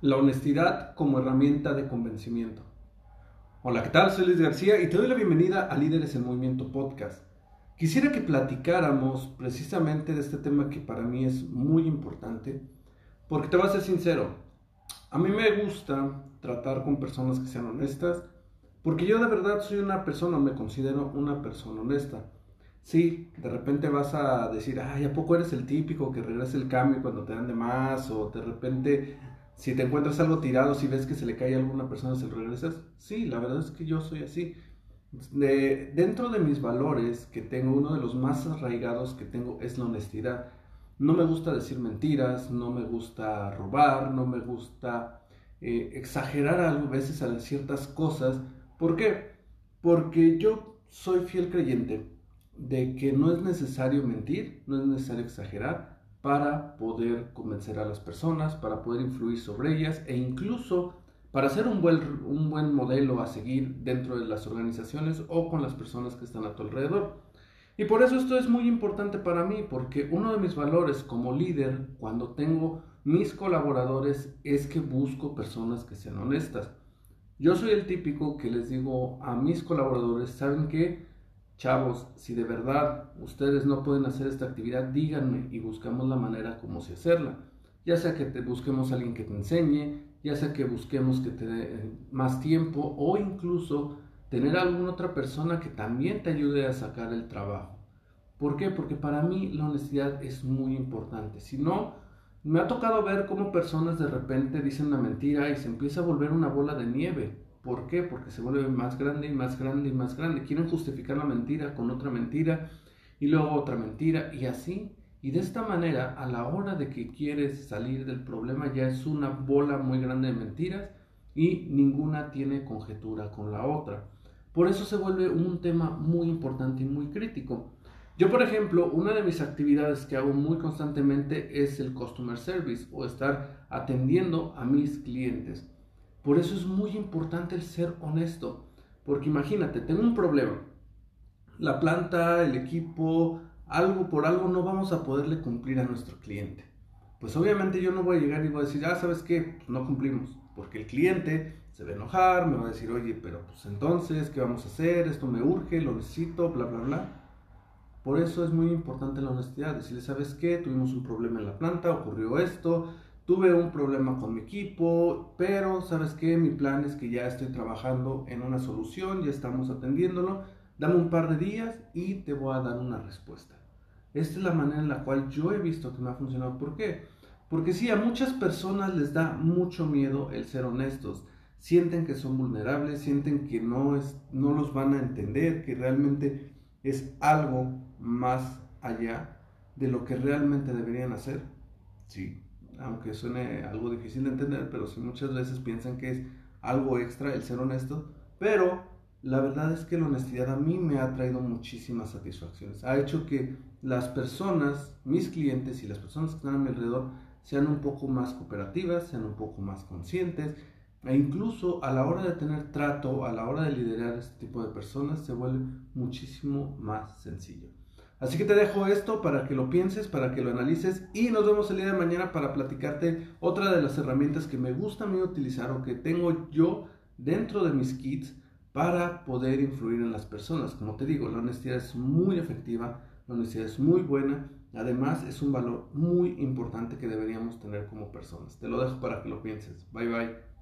La honestidad como herramienta de convencimiento. Hola, ¿qué tal? Soy Luis García y te doy la bienvenida a Líderes en Movimiento Podcast. Quisiera que platicáramos precisamente de este tema que para mí es muy importante, porque te voy a ser sincero, a mí me gusta tratar con personas que sean honestas, porque yo de verdad soy una persona, me considero una persona honesta. Sí, de repente vas a decir, ay, ¿a poco eres el típico que regresa el cambio cuando te dan de más? O de repente si te encuentras algo tirado, si ves que se le cae a alguna persona, ¿se lo regresas? Sí, la verdad es que yo soy así. De, dentro de mis valores que tengo, uno de los más arraigados que tengo es la honestidad. No me gusta decir mentiras, no me gusta robar, no me gusta eh, exagerar a veces a ciertas cosas. ¿Por qué? Porque yo soy fiel creyente de que no es necesario mentir, no es necesario exagerar, para poder convencer a las personas, para poder influir sobre ellas e incluso para ser un buen, un buen modelo a seguir dentro de las organizaciones o con las personas que están a tu alrededor. Y por eso esto es muy importante para mí, porque uno de mis valores como líder, cuando tengo mis colaboradores, es que busco personas que sean honestas. Yo soy el típico que les digo a mis colaboradores, ¿saben qué? Chavos, si de verdad ustedes no pueden hacer esta actividad, díganme y buscamos la manera como hacerla. Ya sea que te busquemos a alguien que te enseñe, ya sea que busquemos que te dé eh, más tiempo o incluso tener alguna otra persona que también te ayude a sacar el trabajo. ¿Por qué? Porque para mí la honestidad es muy importante. Si no, me ha tocado ver cómo personas de repente dicen una mentira y se empieza a volver una bola de nieve ¿Por qué? Porque se vuelve más grande y más grande y más grande. Quieren justificar la mentira con otra mentira y luego otra mentira y así. Y de esta manera, a la hora de que quieres salir del problema, ya es una bola muy grande de mentiras y ninguna tiene conjetura con la otra. Por eso se vuelve un tema muy importante y muy crítico. Yo, por ejemplo, una de mis actividades que hago muy constantemente es el customer service o estar atendiendo a mis clientes. Por eso es muy importante el ser honesto. Porque imagínate, tengo un problema. La planta, el equipo, algo por algo no vamos a poderle cumplir a nuestro cliente. Pues obviamente yo no voy a llegar y voy a decir, ah, ¿sabes qué? Pues no cumplimos. Porque el cliente se va a enojar, me va a decir, oye, pero pues entonces, ¿qué vamos a hacer? Esto me urge, lo necesito, bla, bla, bla. Por eso es muy importante la honestidad. Decirle, ¿sabes qué? Tuvimos un problema en la planta, ocurrió esto, tuve un problema con mi equipo, pero sabes qué, mi plan es que ya estoy trabajando en una solución, ya estamos atendiéndolo, dame un par de días y te voy a dar una respuesta. Esta es la manera en la cual yo he visto que me ha funcionado. ¿Por qué? Porque sí, a muchas personas les da mucho miedo el ser honestos. Sienten que son vulnerables, sienten que no, es, no los van a entender, que realmente es algo más allá de lo que realmente deberían hacer. Sí, aunque suene algo difícil de entender, pero sí muchas veces piensan que es algo extra el ser honesto, pero la verdad es que la honestidad a mí me ha traído muchísimas satisfacciones. Ha hecho que las personas, mis clientes y las personas que están a mi alrededor sean un poco más cooperativas, sean un poco más conscientes e incluso a la hora de tener trato, a la hora de liderar este tipo de personas se vuelve muchísimo más sencillo. Así que te dejo esto para que lo pienses, para que lo analices y nos vemos el día de mañana para platicarte otra de las herramientas que me gusta a mí utilizar o que tengo yo dentro de mis kits para poder influir en las personas. Como te digo, la honestidad es muy efectiva, la honestidad es muy buena, además es un valor muy importante que deberíamos tener como personas. Te lo dejo para que lo pienses. Bye bye.